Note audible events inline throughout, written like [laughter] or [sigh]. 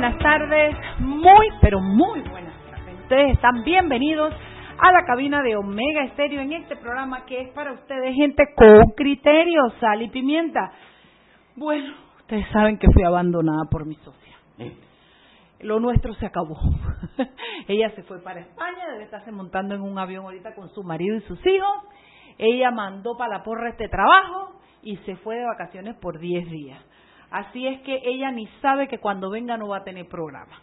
buenas tardes, muy, pero muy buenas tardes. Ustedes están bienvenidos a la cabina de Omega Estéreo en este programa que es para ustedes gente con criterios, sal y pimienta. Bueno, ustedes saben que fui abandonada por mi socia. Lo nuestro se acabó. [laughs] Ella se fue para España, debe estarse montando en un avión ahorita con su marido y sus hijos. Ella mandó para la porra este trabajo y se fue de vacaciones por 10 días. Así es que ella ni sabe que cuando venga no va a tener programa.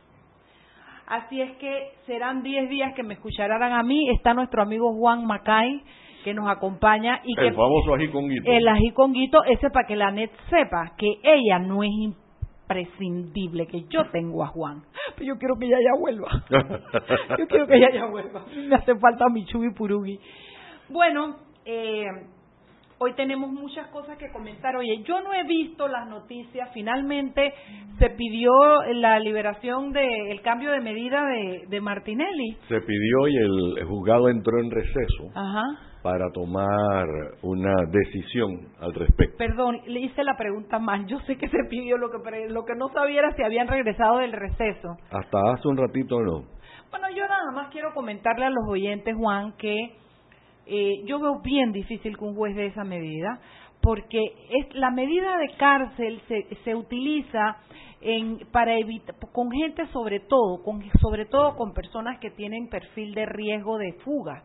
Así es que serán 10 días que me escucharán a mí. Está nuestro amigo Juan Macay que nos acompaña y el que famoso ají con guito. el ají con guito, ese para que la net sepa que ella no es imprescindible, que yo tengo a Juan. Pero yo quiero que ella ya vuelva. [laughs] yo quiero que ella ya vuelva. Me hace falta mi chubi purugi. Bueno, eh, Hoy tenemos muchas cosas que comentar. Oye, yo no he visto las noticias. Finalmente se pidió la liberación del cambio de medida de, de, Martinelli. Se pidió y el juzgado entró en receso Ajá. para tomar una decisión al respecto. Perdón, le hice la pregunta mal. Yo sé que se pidió lo que lo que no sabía era si habían regresado del receso. Hasta hace un ratito no. Bueno, yo nada más quiero comentarle a los oyentes, Juan, que eh, yo veo bien difícil que un juez de esa medida, porque es, la medida de cárcel se, se utiliza en, para evitar, con gente sobre todo, con, sobre todo con personas que tienen perfil de riesgo de fuga.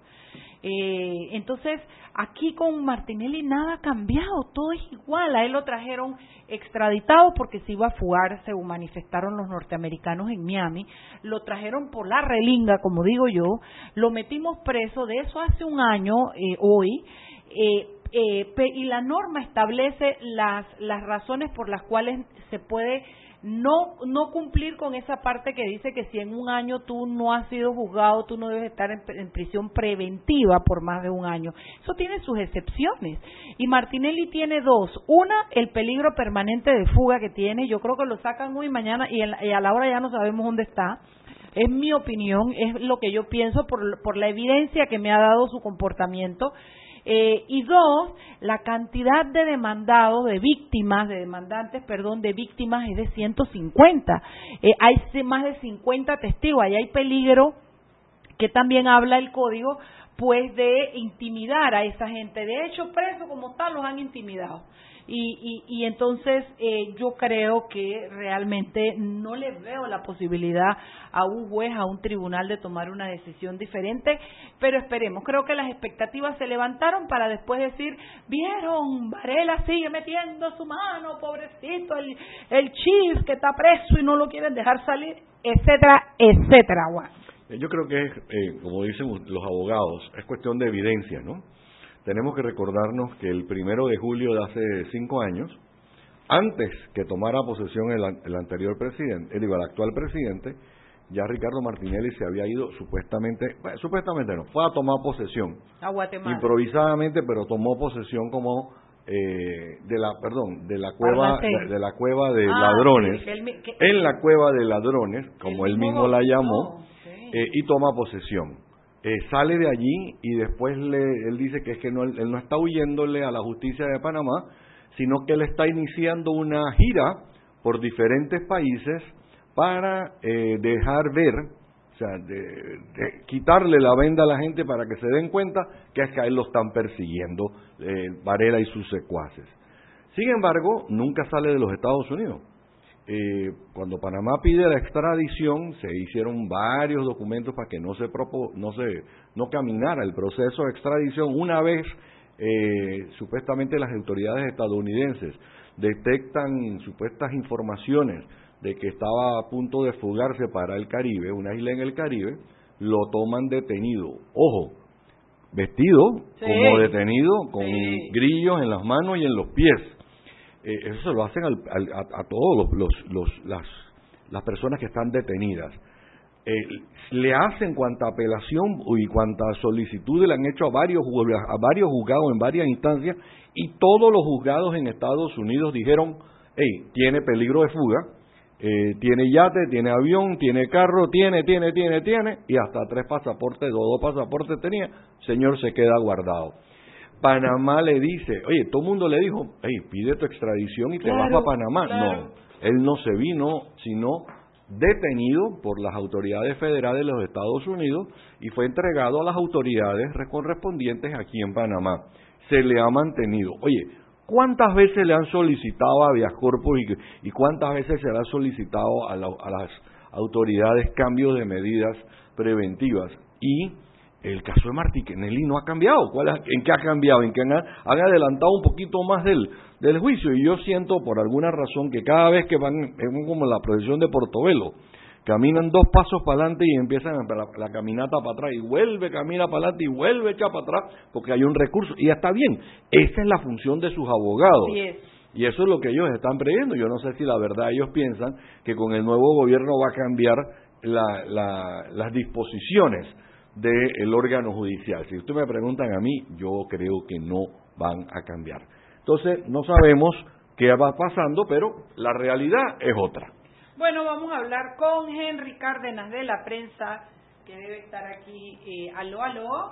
Eh, entonces, aquí con Martinelli nada ha cambiado, todo es igual. A él lo trajeron extraditado porque se iba a fugar, según manifestaron los norteamericanos en Miami. Lo trajeron por la relinga, como digo yo. Lo metimos preso, de eso hace un año, eh, hoy. Eh, eh, y la norma establece las, las razones por las cuales se puede no no cumplir con esa parte que dice que si en un año tú no has sido juzgado, tú no debes estar en, prisión preventiva por más de un año. Eso tiene sus excepciones. Y Martinelli tiene dos. Una, el peligro permanente de fuga que tiene. Yo creo que lo sacan hoy mañana y, y a la hora ya no sabemos dónde está. Es mi opinión, es lo que yo pienso por, por la evidencia que me ha dado su comportamiento. Eh, y dos, la cantidad de demandados, de víctimas, de demandantes, perdón, de víctimas es de 150. Eh, hay más de 50 testigos, ahí hay peligro que también habla el código, pues de intimidar a esa gente. De hecho, presos como tal los han intimidado. Y, y, y entonces eh, yo creo que realmente no le veo la posibilidad a un juez, a un tribunal de tomar una decisión diferente, pero esperemos. Creo que las expectativas se levantaron para después decir, vieron, Varela sigue metiendo su mano, pobrecito, el, el chief que está preso y no lo quieren dejar salir, etcétera, etcétera. Juan. Yo creo que eh, como dicen los abogados, es cuestión de evidencia, ¿no? Tenemos que recordarnos que el primero de julio de hace cinco años, antes que tomara posesión el, el anterior presidente, eh, digo, el actual presidente, ya Ricardo Martinelli se había ido supuestamente, bueno, supuestamente no, fue a tomar posesión. A Guatemala. Improvisadamente, pero tomó posesión como eh, de la, perdón, de la cueva, de, de, la cueva de ah, ladrones, sí, el, que, en la cueva de ladrones, como él mismo la llamó, no, eh, y toma posesión eh, sale de allí y después le, él dice que es que no, él no está huyéndole a la justicia de Panamá, sino que él está iniciando una gira por diferentes países para eh, dejar ver, o sea, de, quitarle la venda a la gente para que se den cuenta que es que a él lo están persiguiendo eh, Varela y sus secuaces. Sin embargo, nunca sale de los Estados Unidos. Eh, cuando Panamá pide la extradición, se hicieron varios documentos para que no se, propo, no se no caminara el proceso de extradición. Una vez, eh, supuestamente las autoridades estadounidenses detectan supuestas informaciones de que estaba a punto de fugarse para el Caribe, una isla en el Caribe, lo toman detenido. Ojo, vestido Sí. como detenido, con Sí. grillos en las manos y en los pies. Eh, eso se lo hacen al, al, a, a, todos los, los, los, las, personas que están detenidas. Le hacen cuanta apelación y cuanta solicitud le han hecho a varios, a varios juzgados en varias instancias y todos los juzgados en Estados Unidos dijeron, hey, tiene peligro de fuga, eh, tiene yate, tiene avión, tiene carro, tiene, tiene, tiene, tiene, y hasta tres pasaportes, dos, dos pasaportes tenía, señor se queda guardado. Panamá le dice, oye, todo el mundo le dijo, hey, pide tu extradición y Claro, te vas para Panamá. claro. No, él no se vino, sino detenido por las autoridades federales de los Estados Unidos y fue entregado a las autoridades correspondientes aquí en Panamá. Se le ha mantenido. Oye, ¿cuántas veces le han solicitado a Vías Corpus y, cuántas veces se le ha solicitado a, a las autoridades cambios de medidas preventivas? Y el caso de Martinelli no ha cambiado. ¿Cuál ¿En qué ha cambiado? En que han, adelantado un poquito más del, del juicio. Y yo siento por alguna razón que cada vez que van, es como la procesión de Portobelo, caminan dos pasos para adelante y empiezan la, caminata para atrás y vuelve, camina para adelante y vuelve, echa para atrás, porque hay un recurso. Y ya está bien. Esa es la función de sus abogados. Y eso es lo que ellos están previendo. Yo no sé si la verdad ellos piensan que con el nuevo gobierno va a cambiar las disposiciones del órgano judicial. Si ustedes me preguntan a mí, yo creo que no van a cambiar. Entonces, no sabemos qué va pasando, pero la realidad es otra. Bueno, vamos a hablar con Henry Cárdenas de la prensa que debe estar aquí. Eh, aló, aló.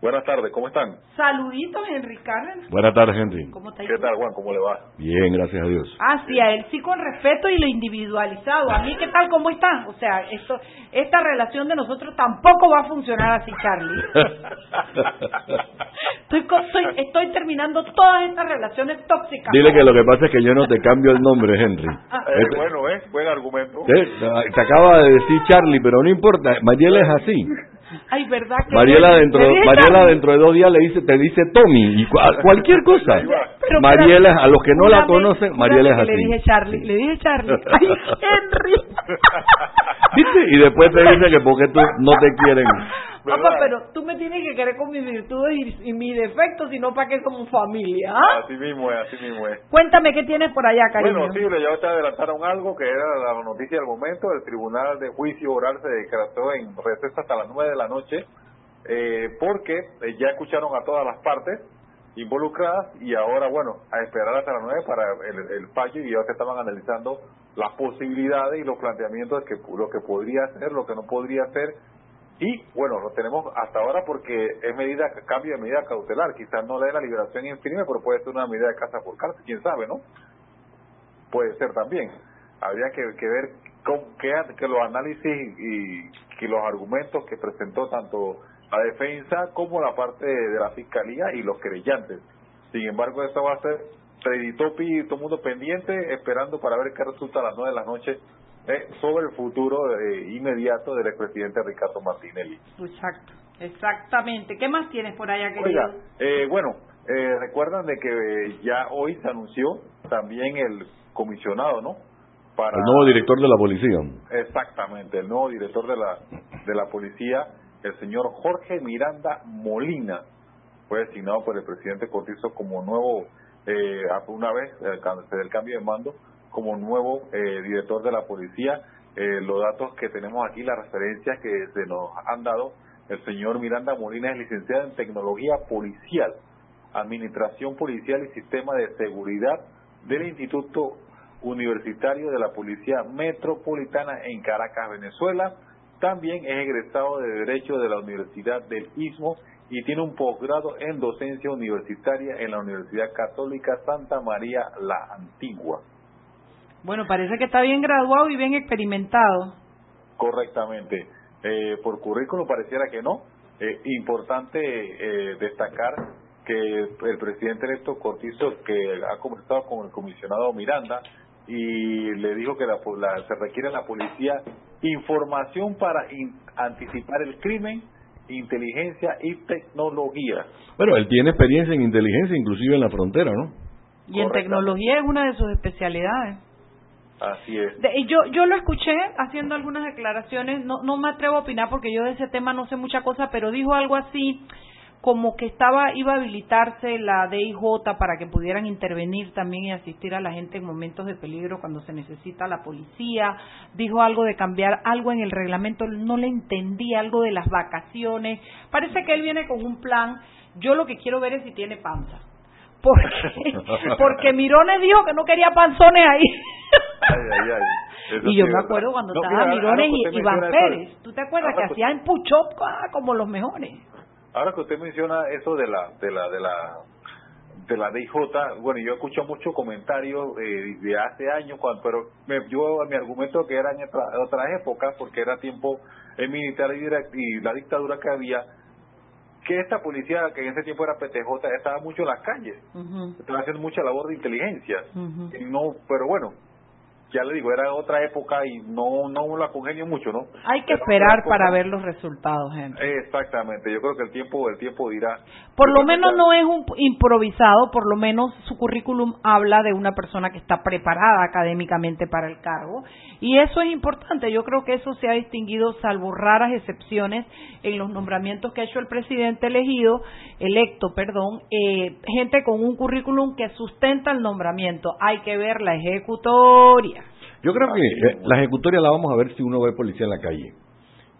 Buenas tardes, ¿cómo están? Saluditos, Henry Cárdenas. Buenas tardes, Henry. ¿Cómo está ¿Qué tal, Juan? ¿Cómo le va? Bien, gracias a Dios. Ah, sí, a él sí con respeto y lo individualizado. A mí, ¿qué tal? ¿Cómo están? O sea, esto, esta relación de nosotros tampoco va a funcionar así, Charlie. [laughs] estoy, estoy, terminando todas estas relaciones tóxicas. Dile que lo que pasa es que yo no te cambio el nombre, Henry. [laughs] Eh, bueno, ¿eh? Buen argumento. Te acaba de decir Charlie, pero no importa. Mariela es así. Ay, ¿verdad? Que Mariela, dentro, Mariela dentro de dos días le dice, te dice Tommy, y cualquier cosa. Mariela, a los que no la conocen, Mariela es así. Le dije Charlie, le dije Charlie. Ay, [laughs] Henry. ¿Viste? Y después te dice que porque tú no te quieren. Papá, pero tú me tienes que querer con mis virtudes y, mis defectos, sino para que somos familia. ¿ah? Así mismo es, así mismo es. Cuéntame qué tienes por allá, cariño. Bueno, sí, ya te adelantaron algo que era la noticia del momento. El Tribunal de Juicio Oral se decretó en receso hasta las nueve de la noche eh, porque eh, ya escucharon a todas las partes involucradas y ahora, bueno, a esperar hasta las nueve para el, el fallo y ya se estaban analizando las posibilidades y los planteamientos de que, lo que podría ser, lo que no podría ser y bueno, lo tenemos hasta ahora porque es medida cambio de medida cautelar. Quizás no le dé la liberación en firme, pero puede ser una medida de casa por cárcel, quién sabe, ¿no? Puede ser también. Habría que, ver con qué, que los análisis y, que los argumentos que presentó tanto la defensa como la parte de, la fiscalía y los creyentes. Sin embargo, esto va a ser preditopi y todo el mundo pendiente, esperando para ver qué resulta a las nueve de la noche eh, sobre el futuro eh, inmediato del expresidente Ricardo Martinelli. Exacto, exactamente. ¿Qué más tienes por allá, querido? Oiga, eh, bueno, eh, recuerdan de que ya hoy se anunció también el comisionado, ¿no? Para el nuevo director de la policía. Exactamente, el nuevo director de la de la policía, el señor Jorge Miranda Molina, fue designado por el presidente Cortizo como nuevo, eh, una vez del cambio de mando, como nuevo eh, director de la policía. Eh, los datos que tenemos aquí, las referencias que se nos han dado, el señor Miranda Molina es licenciado en tecnología policial, administración policial y sistema de seguridad del Instituto Universitario de la Policía Metropolitana en Caracas, Venezuela. También es egresado de Derecho de la Universidad del Istmo y tiene un posgrado en docencia universitaria en la Universidad Católica Santa María la Antigua. Bueno, parece que está bien graduado y bien experimentado. Correctamente. Eh, por currículum pareciera que no. Eh, importante eh, destacar que el presidente electo Cortizo, que ha conversado con el comisionado Miranda, y le dijo que la, se requiere en la policía información para anticipar el crimen, inteligencia y tecnología. Bueno, él tiene experiencia en inteligencia, inclusive en la frontera, ¿no? Y en tecnología es una de sus especialidades. Así es. yo, yo lo escuché haciendo algunas declaraciones, no, no me atrevo a opinar porque yo de ese tema no sé mucha cosa, pero dijo algo así como que estaba iba a habilitarse la DIJ para que pudieran intervenir también y asistir a la gente en momentos de peligro cuando se necesita la policía. Dijo algo de cambiar algo en el reglamento, no le entendí algo de las vacaciones. Parece que él viene con un plan. Yo lo que quiero ver es si tiene panza. Porque, porque Mirones dijo que no quería panzones ahí. y yo me acuerdo cuando estaba Mirones y Iván Pérez. ¿Tú te acuerdas que hacían push-up ah, como los mejores? Ahora que usted menciona eso de la de la de la de la DIJ, bueno, yo escucho muchos comentarios eh, de hace años, cuando, pero me, yo mi argumento que era en otras épocas, porque era tiempo el militar y, la dictadura que había, que esta policía, que en ese tiempo era PTJ, estaba mucho en las calles, estaba haciendo mucha labor de inteligencia, y no, pero bueno, ya le digo, era otra época y no no la congenio mucho, ¿no? Hay que esperar para ver los resultados, Henry. Exactamente, yo creo que el tiempo el tiempo dirá. Por lo menos no es un improvisado, por lo menos su currículum habla de una persona que está preparada académicamente para el cargo y eso es importante. Yo creo que eso se ha distinguido, salvo raras excepciones, en los nombramientos que ha hecho el presidente elegido, electo, perdón, eh, gente con un currículum que sustenta el nombramiento. Hay que ver la ejecutoria yo creo que eh, la ejecutoria la vamos a ver si uno ve policía en la calle.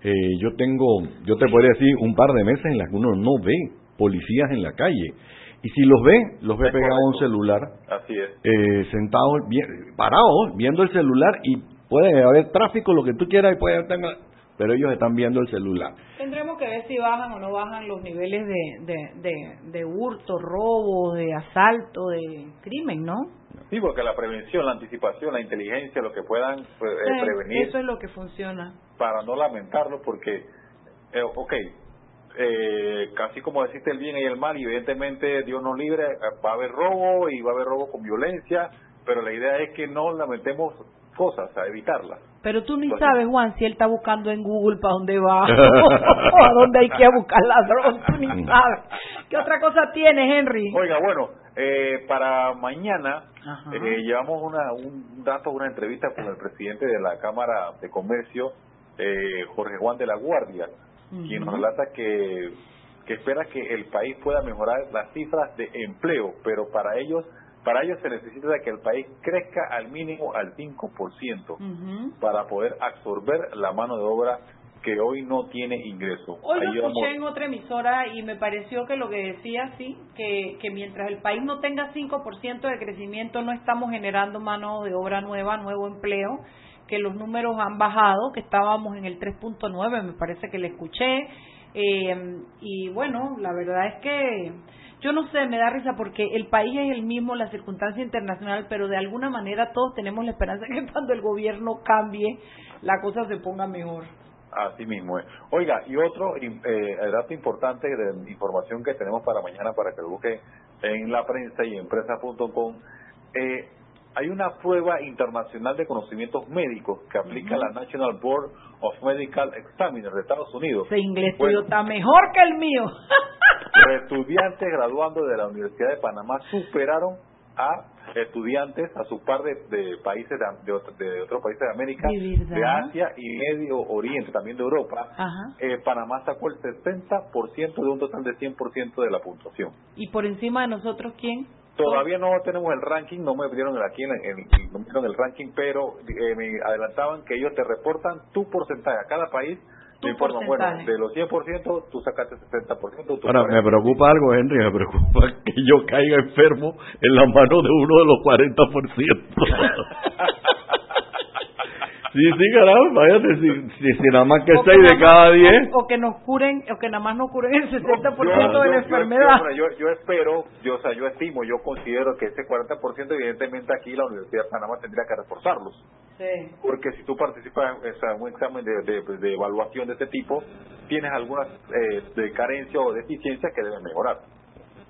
Eh, yo tengo, yo te podría decir, un par de meses en las que uno no ve policías en la calle. Y si los ve, los ve pegados a un celular, Así es. Eh, sentados, bien, parados, viendo el celular y puede haber tráfico, lo que tú quieras, y puede haber, pero ellos están viendo el celular. Tendremos que ver si bajan o no bajan los niveles de, de, de, de hurto, robo, de asalto, de crimen, ¿no? Sí, porque la prevención, la anticipación, la inteligencia, lo que puedan pues, eh, prevenir. Eso es lo que funciona. Para no lamentarlo, porque, eh, ok, eh, casi como deciste el bien y el mal, evidentemente Dios nos libre, va a haber robo y va a haber robo con violencia, pero la idea es que no lamentemos cosas, a evitarlas. Pero tú ni sabes, Juan, si él está buscando en Google para dónde va [laughs] [laughs] o a dónde hay que buscar ladrón, tú ni sabes. ¿Qué otra cosa tienes, Henry? Oiga, bueno, eh, para mañana eh, llevamos una, un dato, una entrevista con el presidente de la Cámara de Comercio, eh, Jorge Juan de la Guardia, quien nos relata que, que espera que el país pueda mejorar las cifras de empleo, pero para ellos para ello se necesita que el país crezca al mínimo al 5% para poder absorber la mano de obra que hoy no tiene ingreso. Hoy lo escuché en otra emisora y me pareció que lo que decía, sí, que, que mientras el país no tenga 5% de crecimiento no estamos generando mano de obra nueva, nuevo empleo, que los números han bajado, que estábamos en el 3.9, me parece que le escuché. Eh, y bueno, la verdad es que yo no sé, me da risa porque el país es el mismo, la circunstancia internacional, pero de alguna manera todos tenemos la esperanza que cuando el gobierno cambie, la cosa se ponga mejor. Así mismo es. Oiga, y otro eh, dato importante de información que tenemos para mañana para que lo busquen en la prensa y empresa.com, eh, hay una prueba internacional de conocimientos médicos que aplica la National Board of Medical Examiners de Estados Unidos. Ese inglés tuyo está mejor que el mío. Los estudiantes graduando de la Universidad de Panamá superaron a estudiantes a su par de, países de, otros países de América, de, Asia y Medio Oriente, también de Europa. Eh, Panamá sacó el 60% de un total de 100% de la puntuación. ¿Y por encima de nosotros quién? Todavía no tenemos el ranking, no me dieron aquí en, no me dieron el ranking, pero eh, me adelantaban que ellos te reportan tu porcentaje a cada país bueno, de los 100%, tú sacaste 60%. Ahora, me preocupa algo, Henry, me preocupa [laughs] que yo caiga enfermo en la mano de uno de los 40%. [laughs] Sí, sí, caramba, váyate, si, si, nada más que 6 de cada 10. O que nos curen, o que nada más nos curen el 60% de la enfermedad. Yo, yo, espero, yo, o sea, yo estimo, yo considero que ese 40% evidentemente aquí la Universidad de Panamá tendría que reforzarlos. Sí. Porque si tú participas en un examen de, de, evaluación de este tipo, tienes algunas eh, de carencia o deficiencias que deben mejorar.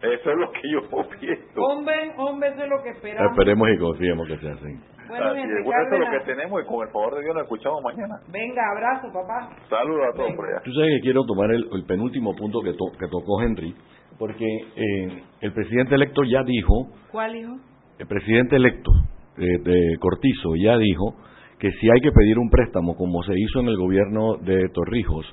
Eso es lo que yo [laughs] pienso. Hombre, hombre, eso es lo que esperamos. Esperemos y confiemos que sea así. Bueno, así eso es lo que tenemos y con el favor de Dios nos escuchamos mañana. Venga, abrazo, papá. Saludos a todos por allá. Tú sabes que quiero tomar el, penúltimo punto que, que tocó Henry, porque eh, el presidente electo ya dijo... ¿Cuál hijo? El presidente electo eh, de Cortizo ya dijo que si hay que pedir un préstamo, como se hizo en el gobierno de Torrijos,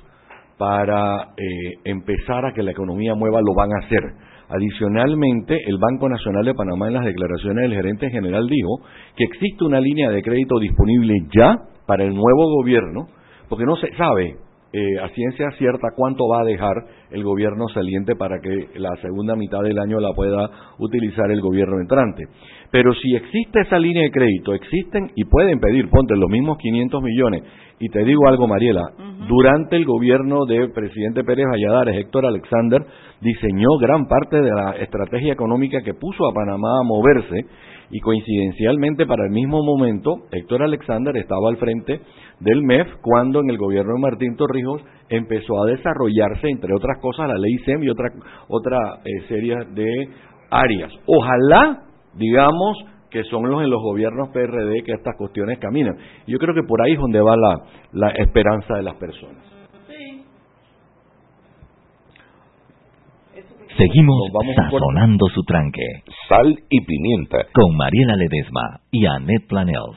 para eh, empezar a que la economía mueva, lo van a hacer Adicionalmente, el Banco Nacional de Panamá en las declaraciones del gerente general dijo que existe una línea de crédito disponible ya para el nuevo gobierno, porque no se sabe eh, a ciencia cierta cuánto va a dejar el gobierno saliente para que la segunda mitad del año la pueda utilizar el gobierno entrante. Pero si existe esa línea de crédito, existen y pueden pedir, ponte los mismos 500 millones. Y te digo algo, Mariela, durante el gobierno del presidente Pérez Valladares, Héctor Alexander diseñó gran parte de la estrategia económica que puso a Panamá a moverse y coincidencialmente para el mismo momento Héctor Alexander estaba al frente del MEF cuando en el gobierno de Martín Torrijos empezó a desarrollarse, entre otras cosas, la ley SEM y otra, otra eh, serie de áreas. Ojalá, digamos, que son los en los gobiernos PRD que estas cuestiones caminan. Yo creo que por ahí es donde va la, la esperanza de las personas. Seguimos sazonando su tranque. Sal y pimienta. Con Mariela Ledesma y Annette Planels.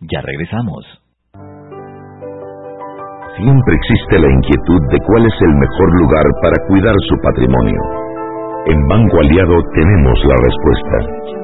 Ya regresamos. Siempre existe la inquietud de cuál es el mejor lugar para cuidar su patrimonio. En Banco Aliado tenemos la respuesta.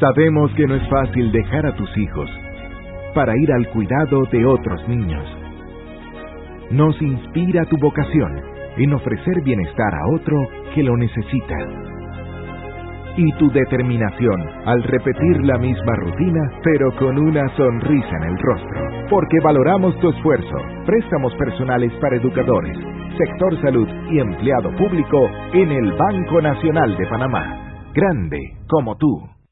Sabemos que no es fácil dejar a tus hijos para ir al cuidado de otros niños. Nos inspira tu vocación en ofrecer bienestar a otro que lo necesita. Y tu determinación al repetir la misma rutina, pero con una sonrisa en el rostro. Porque valoramos tu esfuerzo. Préstamos personales para educadores, sector salud y empleado público en el Banco Nacional de Panamá. Grande como tú.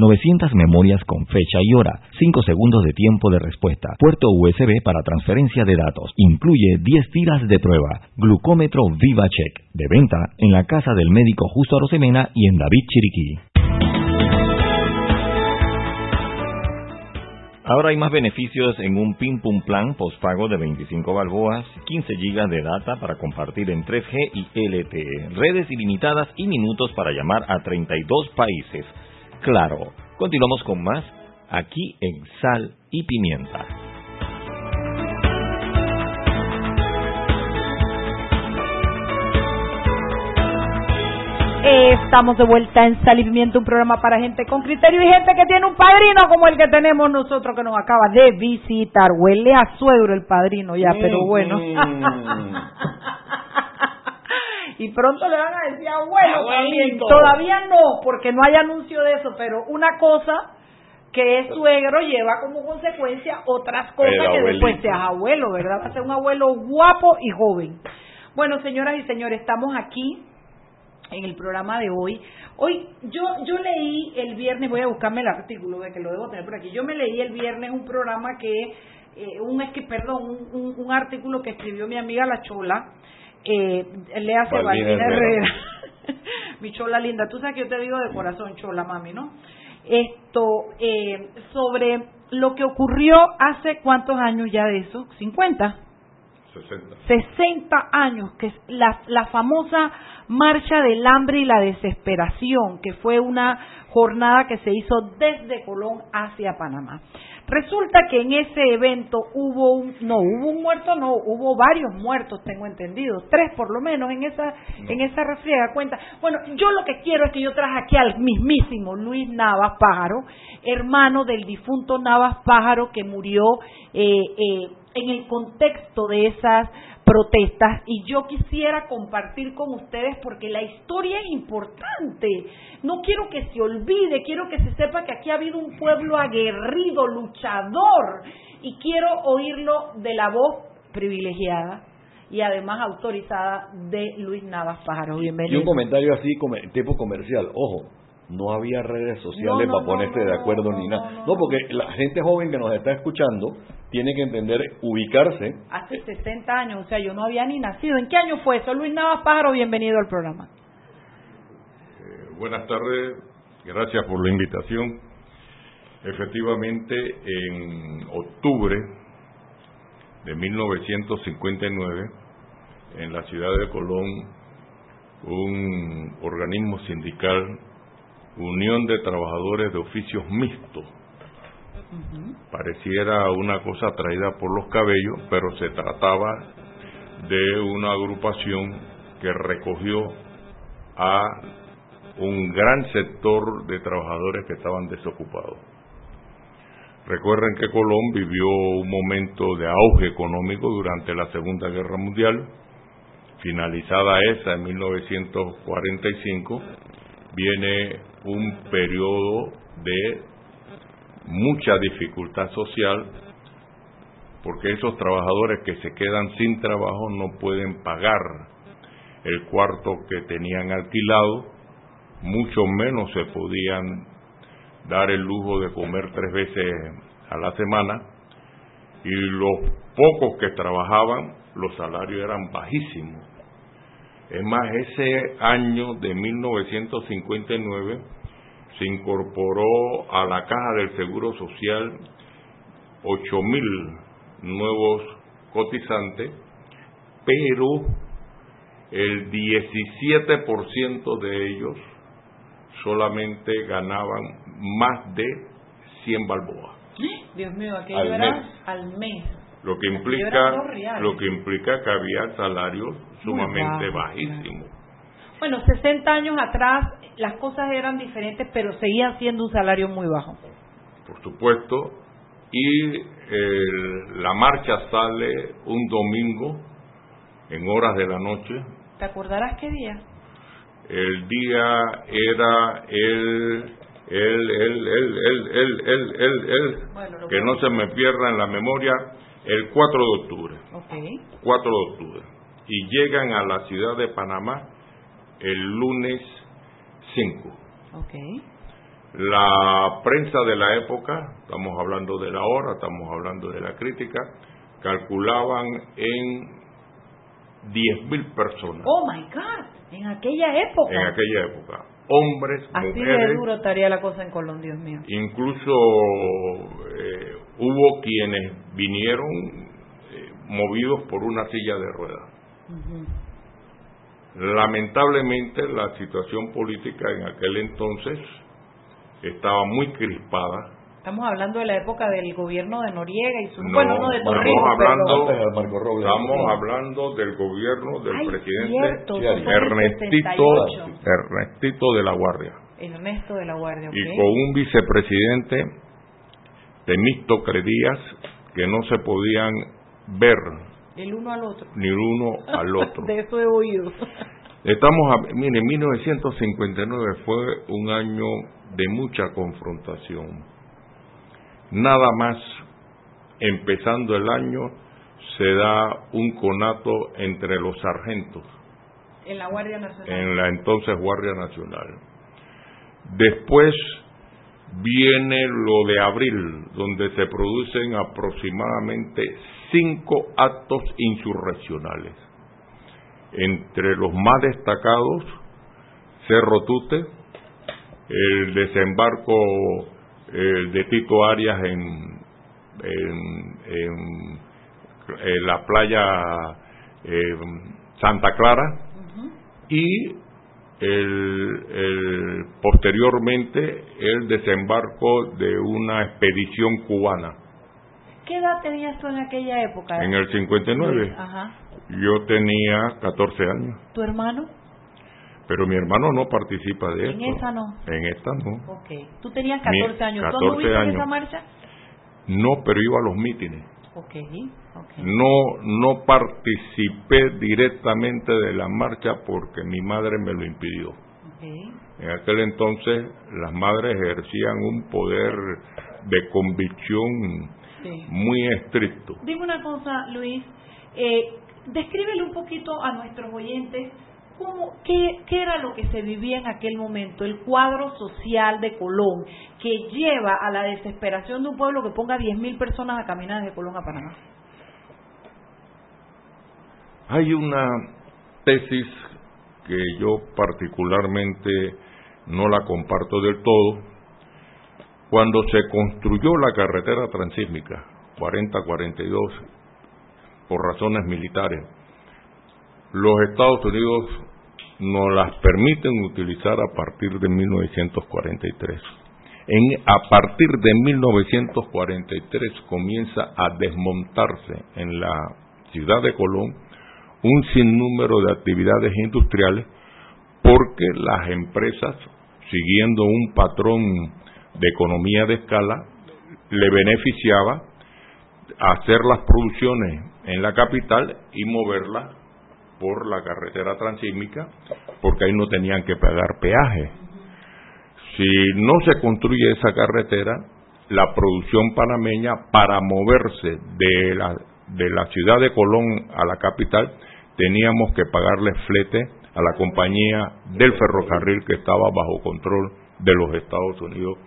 900 memorias con fecha y hora, 5 segundos de tiempo de respuesta, puerto USB para transferencia de datos, incluye 10 tiras de prueba, glucómetro VivaCheck, de venta en la casa del médico Justo Arosemena y en David Chiriquí. Ahora hay más beneficios en un Pim Pum Plan postpago de 25 balboas, 15 gigas de data para compartir en 3G y LTE, redes ilimitadas y minutos para llamar a 32 países. Claro, continuamos con más aquí en Sal y Pimienta. Estamos de vuelta en Salivimiento, un programa para gente con criterio y gente que tiene un padrino como el que tenemos nosotros que nos acaba de visitar. Huele a suegro el padrino ya, pero bueno. [laughs] [laughs] y pronto le van a decir abuelo también. Todavía no, porque no hay anuncio de eso, pero una cosa que es suegro lleva como consecuencia otras cosas que después seas abuelo, ¿verdad? Va a ser un abuelo guapo y joven. Bueno, señoras y señores, estamos aquí en el programa de hoy. Hoy yo yo leí el viernes, voy a buscarme el artículo de que lo debo tener por aquí. Yo me leí el viernes un programa que eh, un es que perdón, un, un, artículo que escribió mi amiga La Chola, eh, le hace Valina Herrera. [laughs] mi chola linda, tú sabes que yo te digo de corazón, chola mami, ¿no? Esto eh, sobre lo que ocurrió hace cuántos años ya de eso, 50. 60. 60 años, que es la, la famosa Marcha del Hambre y la Desesperación, que fue una jornada que se hizo desde Colón hacia Panamá. Resulta que en ese evento hubo un, no hubo un muerto, no, hubo varios muertos, tengo entendido, tres por lo menos en esa, en esa refriega cuenta. Bueno, yo lo que quiero es que yo traje aquí al mismísimo Luis Navas Pájaro, hermano del difunto Navas Pájaro que murió eh, eh, en el contexto de esas protestas y yo quisiera compartir con ustedes porque la historia es importante. No quiero que se olvide, quiero que se sepa que aquí ha habido un pueblo aguerrido, luchador y quiero oírlo de la voz privilegiada y además autorizada de Luis Navas Pájaro. Bienvenido. Y un comentario así, tipo comercial. Ojo, no había redes sociales para ponerse de acuerdo ni nada. No, porque la gente joven que nos está escuchando tiene que entender, ubicarse. Hace 60 años, o sea, yo no había ni nacido. ¿En qué año fue eso? Luis Navas Pájaro, bienvenido al programa. Eh, buenas tardes, gracias por la invitación. Efectivamente, en octubre de 1959, en la ciudad de Colón, un organismo sindical Unión de Trabajadores de Oficios Mixtos. Pareciera una cosa traída por los cabellos, pero se trataba de una agrupación que recogió a un gran sector de trabajadores que estaban desocupados. Recuerden que Colón vivió un momento de auge económico durante la Segunda Guerra Mundial, finalizada esa en 1945, viene un periodo de mucha dificultad social porque esos trabajadores que se quedan sin trabajo no pueden pagar el cuarto que tenían alquilado, mucho menos se podían dar el lujo de comer tres veces a la semana y los pocos que trabajaban los salarios eran bajísimos es más, ese año de 1959 se incorporó a la caja del Seguro Social 8 mil nuevos cotizantes, pero el 17% de ellos solamente ganaban más de 100 balboas. Dios mío, aquello era al mes. Lo que implica lo que implica que había salarios sumamente bajísimo. Bueno, 60 años atrás las cosas eran diferentes, pero seguían siendo un salario muy bajo. Por supuesto, y la marcha sale un domingo en horas de la noche. ¿Te acordarás qué día? El día era el el el el el el el, el, que no se me pierda en la memoria el 4 de octubre. Okay. 4 de octubre y llegan a la ciudad de Panamá el lunes 5. Okay. La prensa de la época, estamos hablando de la hora, estamos hablando de la crítica, calculaban en 10.000 personas. Oh my God, en aquella época. En aquella época. Hombres, Así mujeres. de duro estaría la cosa en Colón, Dios mío. Incluso eh, hubo quienes vinieron eh, movidos por una silla de ruedas. Lamentablemente la situación política en aquel entonces estaba muy crispada. Estamos hablando de la época del gobierno de Noriega y su... No, bueno, no de estamos Torrijos, hablando, pero... estamos hablando del gobierno del Ay, presidente cierto, Ernestito, 78. Ernestito de la Guardia Ernesto de la Guardia, y con un vicepresidente Temístocles Díaz que no se podían ver El uno al otro. ni el uno al otro. [laughs] de eso he oído. Estamos, a, mire, 1959 fue un año de mucha confrontación. Nada más empezando el año se da un conato entre los sargentos en la Guardia Nacional. en la entonces Guardia Nacional. Después viene lo de abril, donde se producen aproximadamente cinco actos insurreccionales. Entre los más destacados, Cerro Tute, el desembarco eh, de Tito Arias en, en, en- en la playa eh, Santa Clara y el, el- posteriormente el desembarco de una expedición cubana ¿Qué edad tenías tú en aquella época? en el 59. Ajá. Yo tenía 14 años, ¿Tu hermano? Pero mi hermano no participa de En esto. esa no. En esta no. Ok. Tú tenías Mi- 14 años. ¿Tú 14 anduviste en esa marcha? No, pero iba a los mítines. Ok. ok. No, no participé directamente de la marcha porque mi madre me lo impidió. ok. En aquel entonces las madres ejercían un poder de convicción Sí. muy estricto. Dime una cosa, Luis. Eh, descríbele un poquito a nuestros oyentes cómo, qué, qué era lo que se vivía en aquel momento, el cuadro social de Colón, que lleva a la desesperación de un pueblo que ponga 10.000 personas a caminar desde Colón a Panamá. Hay una tesis que yo particularmente no la comparto del todo. Cuando se construyó la carretera transísmica 40-42 por razones militares, los Estados Unidos nos las permiten utilizar a partir de 1943. En, a partir de 1943 comienza a desmontarse en la ciudad de Colón un sinnúmero de actividades industriales porque las empresas, siguiendo un patrón de economía de escala, le beneficiaba hacer las producciones en la capital y moverlas por la carretera transísmica, porque ahí no tenían que pagar peaje. Si no se construye esa carretera, la producción panameña para moverse de la, de la ciudad de Colón a la capital, teníamos que pagarle flete a la compañía del ferrocarril que estaba bajo control de los Estados Unidos.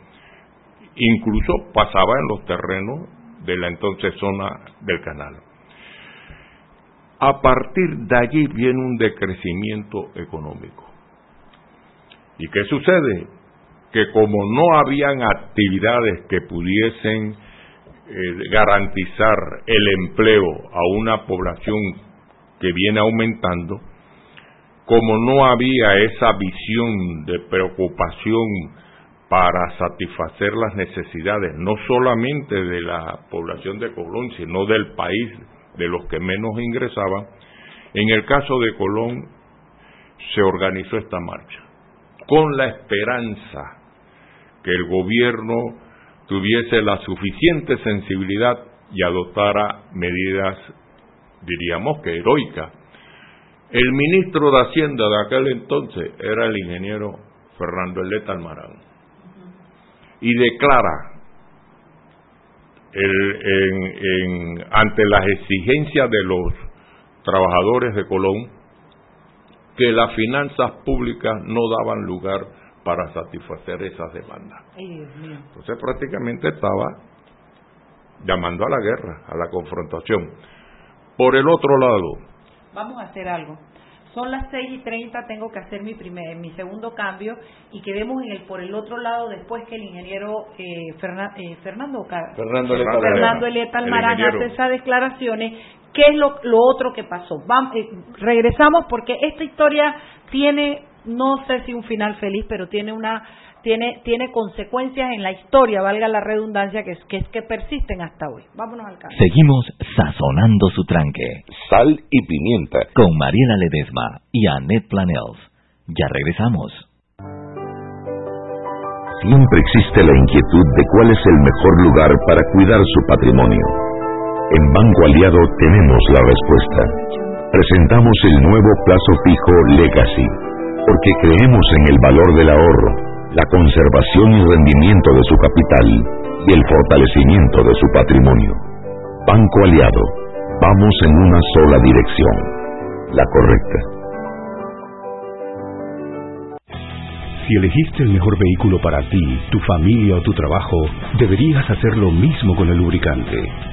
Incluso pasaba en los terrenos de la entonces zona del canal. A partir de allí viene un decrecimiento económico. ¿Y qué sucede? Que como no habían actividades que pudiesen eh, garantizar el empleo a una población que viene aumentando, como no había esa visión de preocupación para satisfacer las necesidades, no solamente de la población de Colón, sino del país, de los que menos ingresaban, en el caso de Colón se organizó esta marcha, con la esperanza que el gobierno tuviese la suficiente sensibilidad y adoptara medidas, diríamos que heroicas. El ministro de Hacienda de aquel entonces era el ingeniero Fernando Eleta Almarán y declara el- en- en- ante las exigencias de los trabajadores de Colón que las finanzas públicas no daban lugar para satisfacer esas demandas. Entonces prácticamente estaba llamando a la guerra, a la confrontación. Por el otro lado, Vamos a hacer algo. Son las 6 y 30, tengo que hacer mi, primer, mi segundo cambio y quedemos en el, por el otro lado después que el ingeniero eh, eh Fernando Fernando, Fernando Eleta Almarán hace esas declaraciones. ¿Qué es lo, lo otro que pasó? Vamos, eh, regresamos porque esta historia tiene, no sé si un final feliz, pero tiene una tiene, tiene consecuencias en la historia, valga la redundancia, que, es, que, es que persisten hasta hoy. Vámonos al caso. Seguimos sazonando su tranque. Sal y pimienta. Con Mariela Ledesma y Annette Planels. Ya regresamos. Siempre existe la inquietud de cuál es el mejor lugar para cuidar su patrimonio. En Banco Aliado tenemos la respuesta. Presentamos el nuevo plazo fijo Legacy, porque creemos en el valor del ahorro la conservación y rendimiento de su capital y el fortalecimiento de su patrimonio. Banco Aliado, vamos en una sola dirección, la correcta. Si elegiste el mejor vehículo para ti, tu familia o tu trabajo, deberías hacer lo mismo con el lubricante.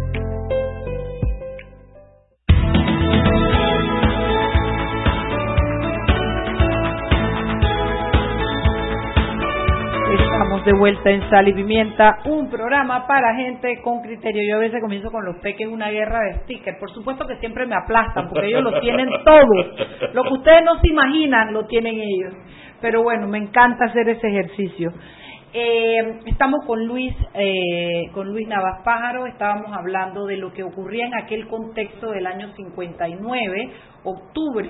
De vuelta en Sal y Pimienta, un programa para gente con criterio. Yo a veces comienzo con los peques una guerra de stickers. Por supuesto que siempre me aplastan porque ellos lo tienen todo. Lo que ustedes no se imaginan lo tienen ellos. Pero bueno, me encanta hacer ese ejercicio. Eh, estamos con Luis, eh, con Luis Navas Pájaro, estábamos hablando de lo que ocurría en aquel contexto del año 59, octubre,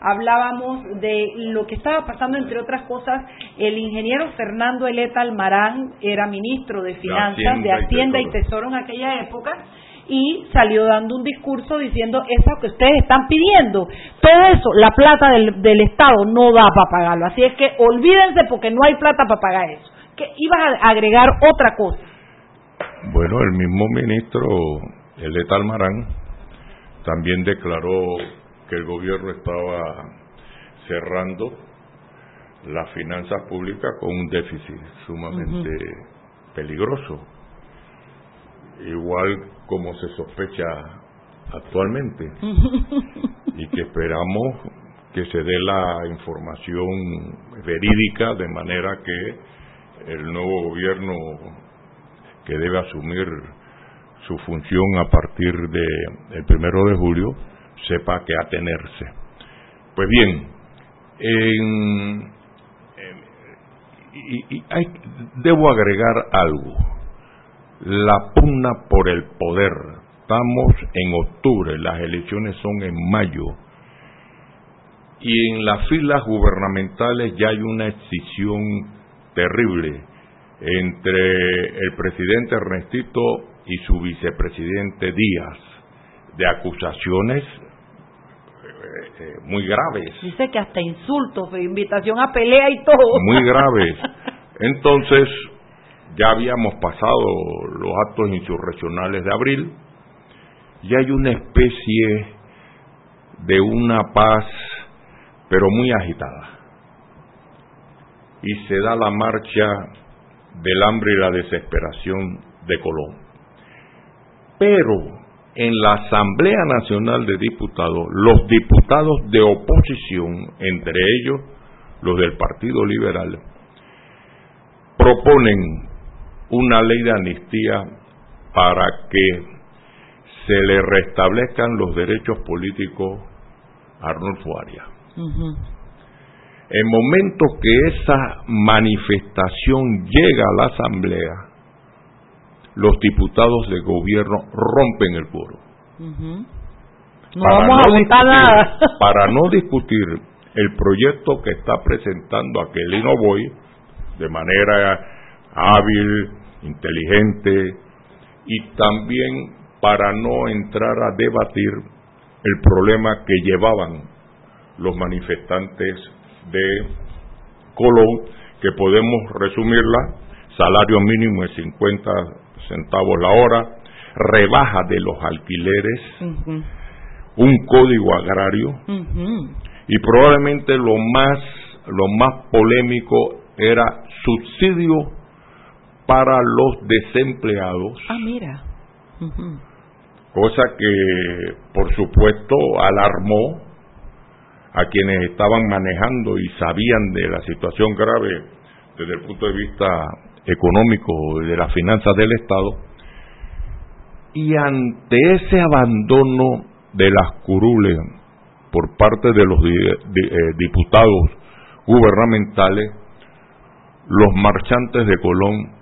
hablábamos de lo que estaba pasando, entre otras cosas, el ingeniero Fernando Eleta Almarán era ministro de Finanzas, de Hacienda, y, Tesoro. en aquella época, y salió dando un discurso diciendo eso que ustedes están pidiendo. Todo eso, la plata del, del Estado no da para pagarlo. Así es que olvídense porque no hay plata para pagar eso que ibas a agregar otra cosa. Bueno, el mismo ministro, el Almarán, también declaró que el gobierno estaba cerrando las finanzas públicas con un déficit sumamente peligroso, igual como se sospecha actualmente, [laughs] y que esperamos que se dé la información verídica de manera que el nuevo gobierno que debe asumir su función a partir del primero de julio sepa que atenerse. Pues bien, y, debo agregar algo. La pugna por el poder. Estamos en octubre, las elecciones son en mayo. Y en las filas gubernamentales ya hay una escisión terrible entre el presidente Ernestito y su vicepresidente Díaz de acusaciones eh, muy graves. Dice que hasta insultos, invitación a pelea y todo. Muy graves. [laughs] Entonces, ya habíamos pasado los actos insurreccionales de abril y hay una especie de una paz, pero muy agitada. Y se da la marcha del hambre y la desesperación de Colón. Pero en la Asamblea Nacional de Diputados, los diputados de oposición, entre ellos los del Partido Liberal, proponen una ley de amnistía para que se le restablezcan los derechos políticos a Arnulfo Arias. En momento que esa manifestación llega a la Asamblea, los diputados de gobierno rompen el foro. No vamos a votar nada. [laughs] Para no discutir el proyecto que está presentando Aquelino Boy de manera hábil, inteligente y también para no entrar a debatir el problema que llevaban los manifestantes de Colón, que podemos resumirla, salario mínimo de 50 centavos la hora, rebaja de los alquileres, un código agrario y probablemente lo más lo más polémico era subsidio para los desempleados. Ah, mira. Cosa que, por supuesto, alarmó a quienes estaban manejando y sabían de la situación grave desde el punto de vista económico de las finanzas del Estado. Y ante ese abandono de las curules por parte de los eh, diputados gubernamentales, los marchantes de Colón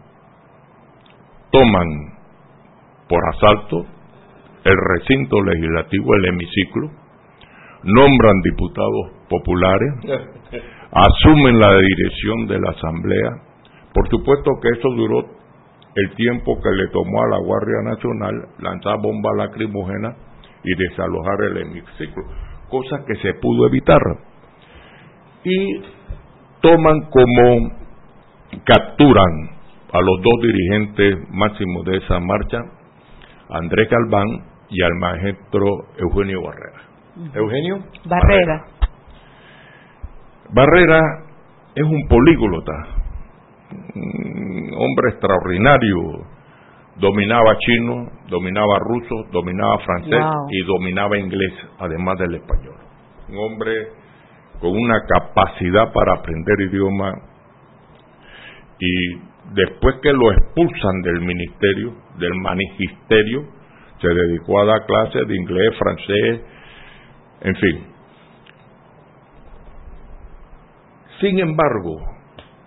toman por asalto el recinto legislativo, el hemiciclo, nombran diputados populares, [laughs] asumen la dirección de la Asamblea. Por supuesto que eso duró el tiempo que le tomó a la Guardia Nacional lanzar bombas lacrimógenas y desalojar el hemiciclo, cosa que se pudo evitar. Y toman como capturan a los dos dirigentes máximos de esa marcha, Andrés Galván y al maestro Eugenio Barrera. Eugenio Barrera. Barrera es un políglota, un hombre extraordinario, dominaba chino, dominaba ruso, dominaba francés y dominaba inglés, además del español. Un hombre con una capacidad para aprender idioma y después que lo expulsan del ministerio, del magisterio, se dedicó a dar clases de inglés, francés, en fin. Sin embargo,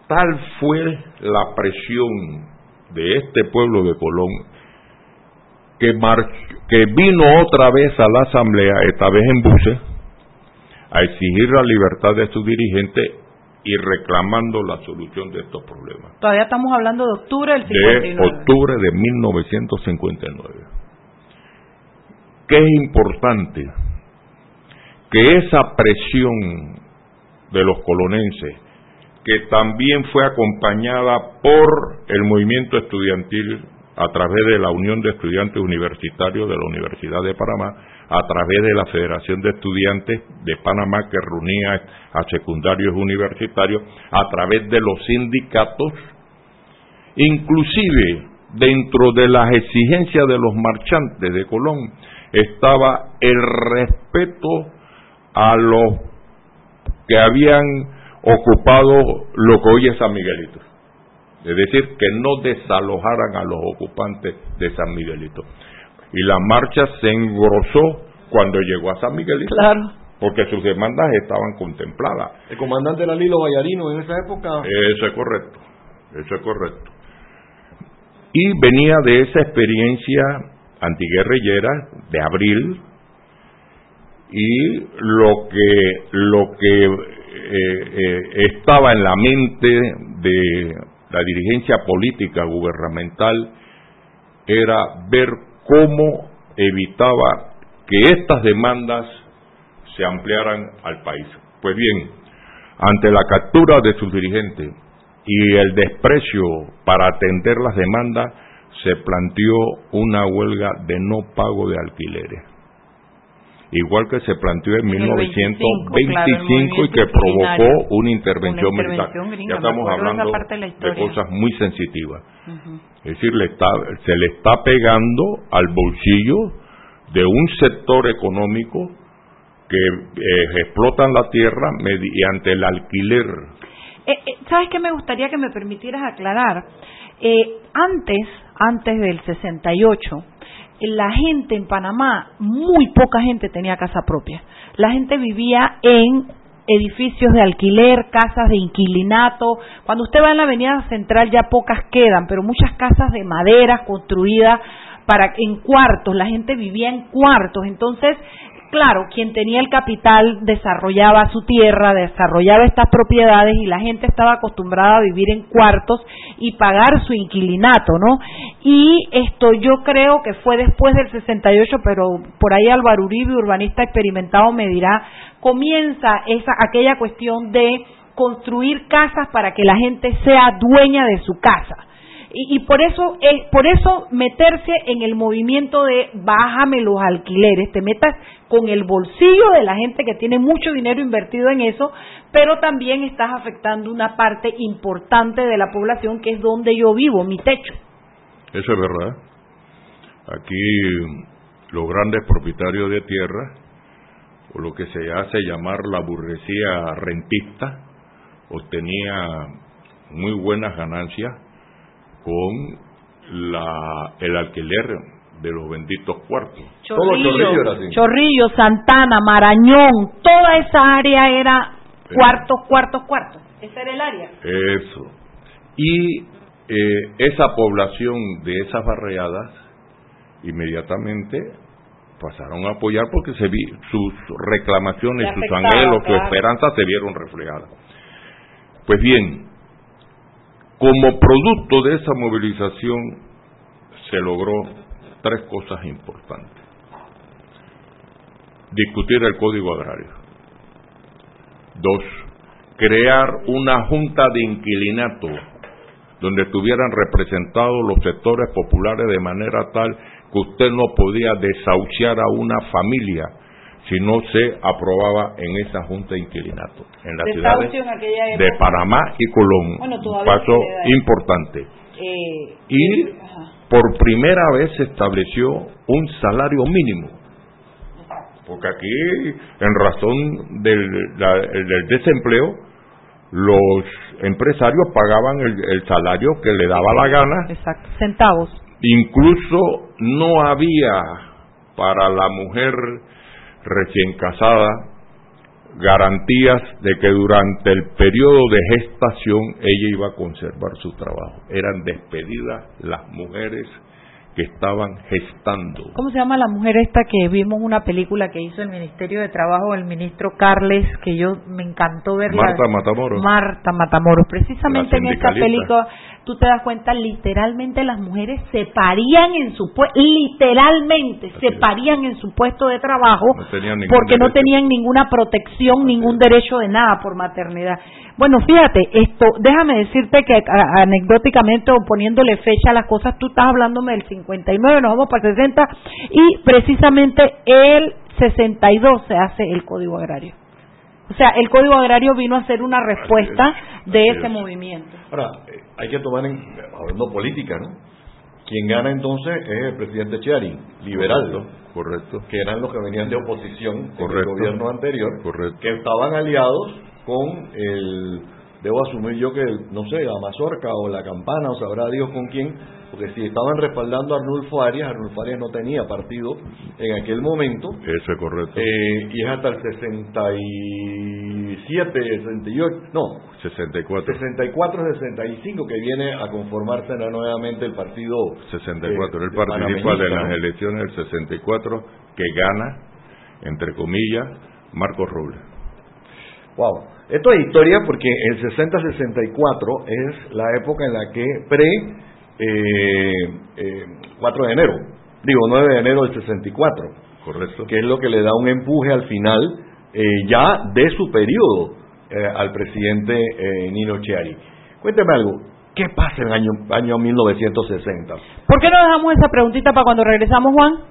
tal fue la presión de este pueblo de Colón que, que vino otra vez a la asamblea, esta vez en buses, a exigir la libertad de su dirigente y reclamando la solución de estos problemas. Todavía estamos hablando de octubre del 59. De octubre de 1959. ¿Qué es importante? Que esa presión de los colonenses, que también fue acompañada por el movimiento estudiantil a través de la Unión de Estudiantes Universitarios de la Universidad de Panamá, a través de la Federación de Estudiantes de Panamá que reunía a secundarios universitarios, a través de los sindicatos, inclusive dentro de las exigencias de los marchantes de Colón estaba el respeto a los que habían ocupado lo que hoy es San Miguelito. Es decir, que no desalojaran a los ocupantes de San Miguelito y la marcha se engrosó cuando llegó a San Miguelito. Claro. Porque sus demandas estaban contempladas. ¿El comandante era Lilo Vallarino en esa época? Eso es correcto, eso es correcto. Y venía de esa experiencia antiguerrillera de abril y lo que lo que eh, eh, estaba en la mente de la dirigencia política gubernamental era ver cómo evitaba que estas demandas se ampliaran al país. Pues bien, ante la captura de sus dirigentes y el desprecio para atender las demandas, se planteó una huelga de no pago de alquileres. Igual que se planteó en, En el 1925 claro, y que provocó una intervención, Una militar. gringa, ya estamos hablando de cosas muy sensitivas. Es decir, le está, se le está pegando al bolsillo de un sector económico que eh, explotan la tierra mediante el alquiler. Eh, eh, ¿Sabes qué me gustaría que me permitieras aclarar? Eh, antes, antes del 68, la gente en Panamá, muy poca gente tenía casa propia. La gente vivía en edificios de alquiler, casas de inquilinato. Cuando usted va en la avenida central ya pocas quedan, pero muchas casas de madera construidas para en cuartos, la gente vivía en cuartos. Entonces, claro, quien tenía el capital desarrollaba su tierra, desarrollaba estas propiedades y la gente estaba acostumbrada a vivir en cuartos y pagar su inquilinato, ¿no? Y esto yo creo que fue después del 68, pero por ahí Álvaro Uribe, urbanista experimentado, me dirá, comienza esa aquella cuestión de construir casas para que la gente sea dueña de su casa y, y por eso eh, por eso meterse en el movimiento de bájame los alquileres te metas con el bolsillo de la gente que tiene mucho dinero invertido en eso pero también estás afectando una parte importante de la población que es donde yo vivo mi techo Eso es verdad. Aquí los grandes propietarios de tierra, o lo que se hace llamar la burguesía rentista, obtenía muy buenas ganancias con la, el alquiler de los benditos cuartos. Chorrillo, Chorrillo, Santana, Marañón, toda esa área era cuartos, cuartos, cuartos. Ese era el área. Eso. Y eh, esa población de esas barriadas inmediatamente pasaron a apoyar porque se vi, sus reclamaciones, sus anhelos, sus claro. esperanzas se vieron reflejadas. Pues bien, como producto de esa movilización se logró tres cosas importantes. Discutir el código agrario. Dos, crear una junta de inquilinato donde estuvieran representados los sectores populares de manera tal que usted no podía desahuciar a una familia si no se aprobaba en esa junta de inquilinato en las ciudades en de. Panamá y Colón Bueno, un todavía paso importante. Eh, y por primera vez se estableció un salario mínimo. Porque aquí en razón del, la- del desempleo los empresarios pagaban el, el salario que le daba la gana. Exacto, centavos. incluso no había para la mujer recién casada garantías de que durante el periodo de gestación ella iba a conservar su trabajo. Eran despedidas las mujeres que estaban gestando. ¿Cómo se llama la mujer esta que vimos una película que hizo el Ministerio de Trabajo el ministro Carles, que yo me encantó verla? Marta Matamoros. Marta Matamoros. Precisamente en esta película, tú te das cuenta, literalmente las mujeres se parían en su puesto, literalmente se parían en su puesto de trabajo No porque no tenían ninguna protección, ningún derecho de nada por maternidad. Bueno, fíjate, esto, déjame decirte que a- anecdóticamente o poniéndole fecha a las cosas, tú estás hablándome del 59, nos vamos para el 60 y precisamente el 62 se hace el Código Agrario. O sea, el Código Agrario vino a ser una respuesta de ese movimiento. Ahora, eh, hay que tomar en, hablando política, ¿no? Quien gana entonces es el presidente Chiari, liberal, correcto, que eran los que venían de oposición en el Correcto. gobierno anterior, Correcto. que estaban aliados con el, debo asumir yo que, no sé, la Mazorca o la Campana, o sabrá Dios con quién, porque si estaban respaldando a Arnulfo Arias, Arnulfo Arias no tenía partido en aquel momento, Eso es correcto. eh, y es hasta el 67, 68, no, 64. 64, 65 que viene a conformarse nuevamente el partido 64. eh, Él participa de las elecciones del 64 que gana, entre comillas, Marcos Robles. Wow. Esto es historia porque el 60-64 es la época en la que pre eh, eh, 4 de enero, digo 9 de enero del 64, correcto, que es lo que le da un empuje al final eh, ya de su periodo eh, al presidente eh, Nino Chiari. Cuénteme algo, ¿qué pasa en el año, año 1960? ¿Por qué no dejamos esa preguntita para cuando regresamos, Juan?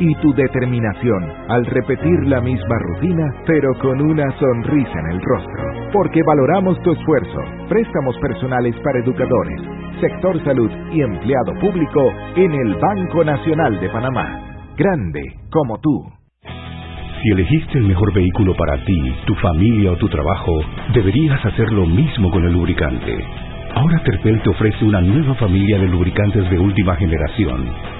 y tu determinación al repetir la misma rutina, pero con una sonrisa en el rostro. Porque valoramos tu esfuerzo, préstamos personales para educadores, sector salud y empleado público en el Banco Nacional de Panamá. Grande como tú. Si elegiste el mejor vehículo para ti, tu familia o tu trabajo, deberías hacer lo mismo con el lubricante. Ahora Terpel te ofrece una nueva familia de lubricantes de última generación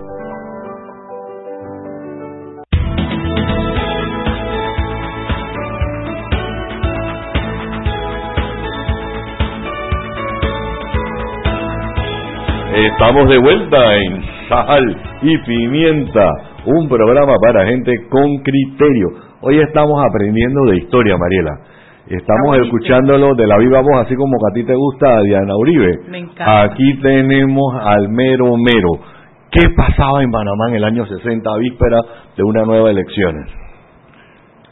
Estamos de vuelta en Sal y Pimienta, un programa para gente con criterio. Hoy estamos aprendiendo de historia, Mariela. Estamos escuchándolo de la viva voz, así como que a ti te gusta Diana Uribe. Me encanta. Aquí tenemos al mero mero. ¿Qué pasaba en Panamá en el año 60, víspera de una nueva elecciones?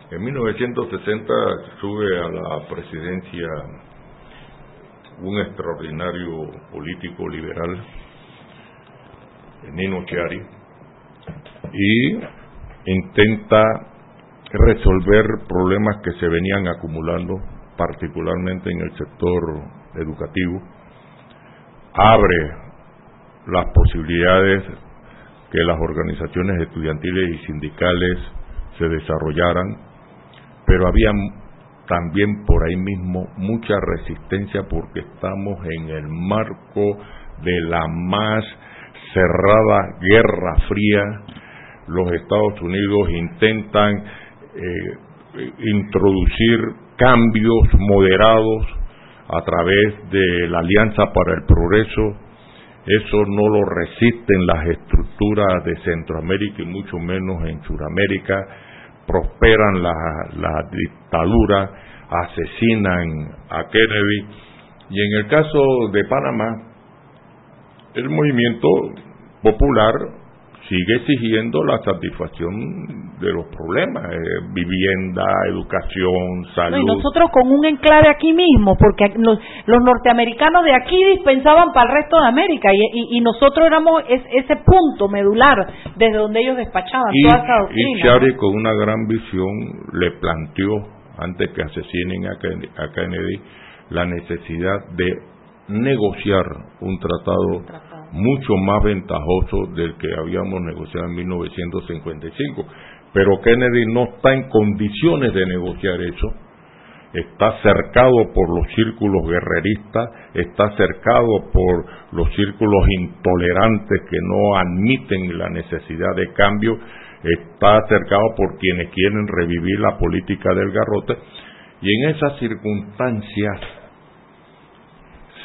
En 1960 sube a la presidencia un extraordinario político liberal, Nino Chiari, y intenta resolver problemas que se venían acumulando, particularmente en el sector educativo, abre las posibilidades que las organizaciones estudiantiles y sindicales se desarrollaran, pero había también por ahí mismo mucha resistencia porque estamos en el marco de la más cerrada guerra fría. Los Estados Unidos intentan eh, introducir cambios moderados a través de la Alianza para el Progreso. Eso no lo resisten las estructuras de Centroamérica y mucho menos en Sudamérica prosperan las la dictaduras, asesinan a Kennedy. Y en el caso de Panamá, el movimiento popular sigue exigiendo la satisfacción de los problemas, eh, vivienda, educación, salud. No, y nosotros con un enclave aquí mismo, porque los, los norteamericanos de aquí dispensaban para el resto de América y, y, y nosotros éramos es, ese punto medular desde donde ellos despachaban y, toda esa doctrina. y Chávez con una gran visión le planteó, antes que asesinen a Kennedy, a Kennedy la necesidad de negociar un tratado, mucho más ventajoso del que habíamos negociado en 1955. Pero Kennedy no está en condiciones de negociar eso. Está cercado por los círculos guerreristas, está cercado por los círculos intolerantes que no admiten la necesidad de cambio, está cercado por quienes quieren revivir la política del garrote. Y en esas circunstancias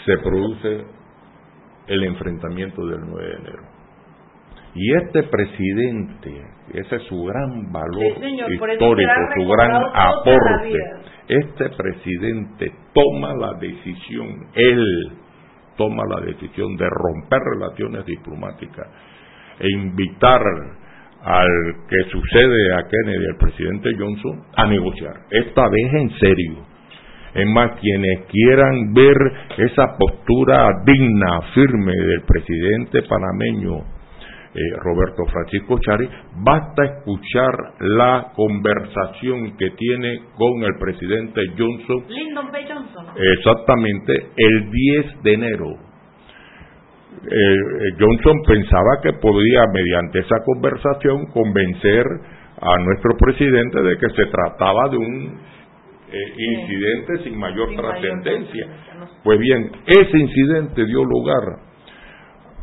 se produce el enfrentamiento del 9 de enero. Y este presidente, ese es su gran valor histórico, su gran aporte, este presidente toma la decisión, él toma la decisión de romper relaciones diplomáticas e invitar al que sucede a Kennedy, al presidente Johnson, a negociar, esta vez en serio es más, quienes quieran ver esa postura digna, firme del presidente panameño eh, Roberto Francisco Chari, basta escuchar la conversación que tiene con el presidente Johnson. Lyndon B. Johnson. Exactamente, el 10 de enero. Eh, Johnson pensaba que podía, mediante esa conversación, convencer a nuestro presidente de que se trataba de un eh, incidente sin mayor trascendencia. Pues bien, ese incidente dio lugar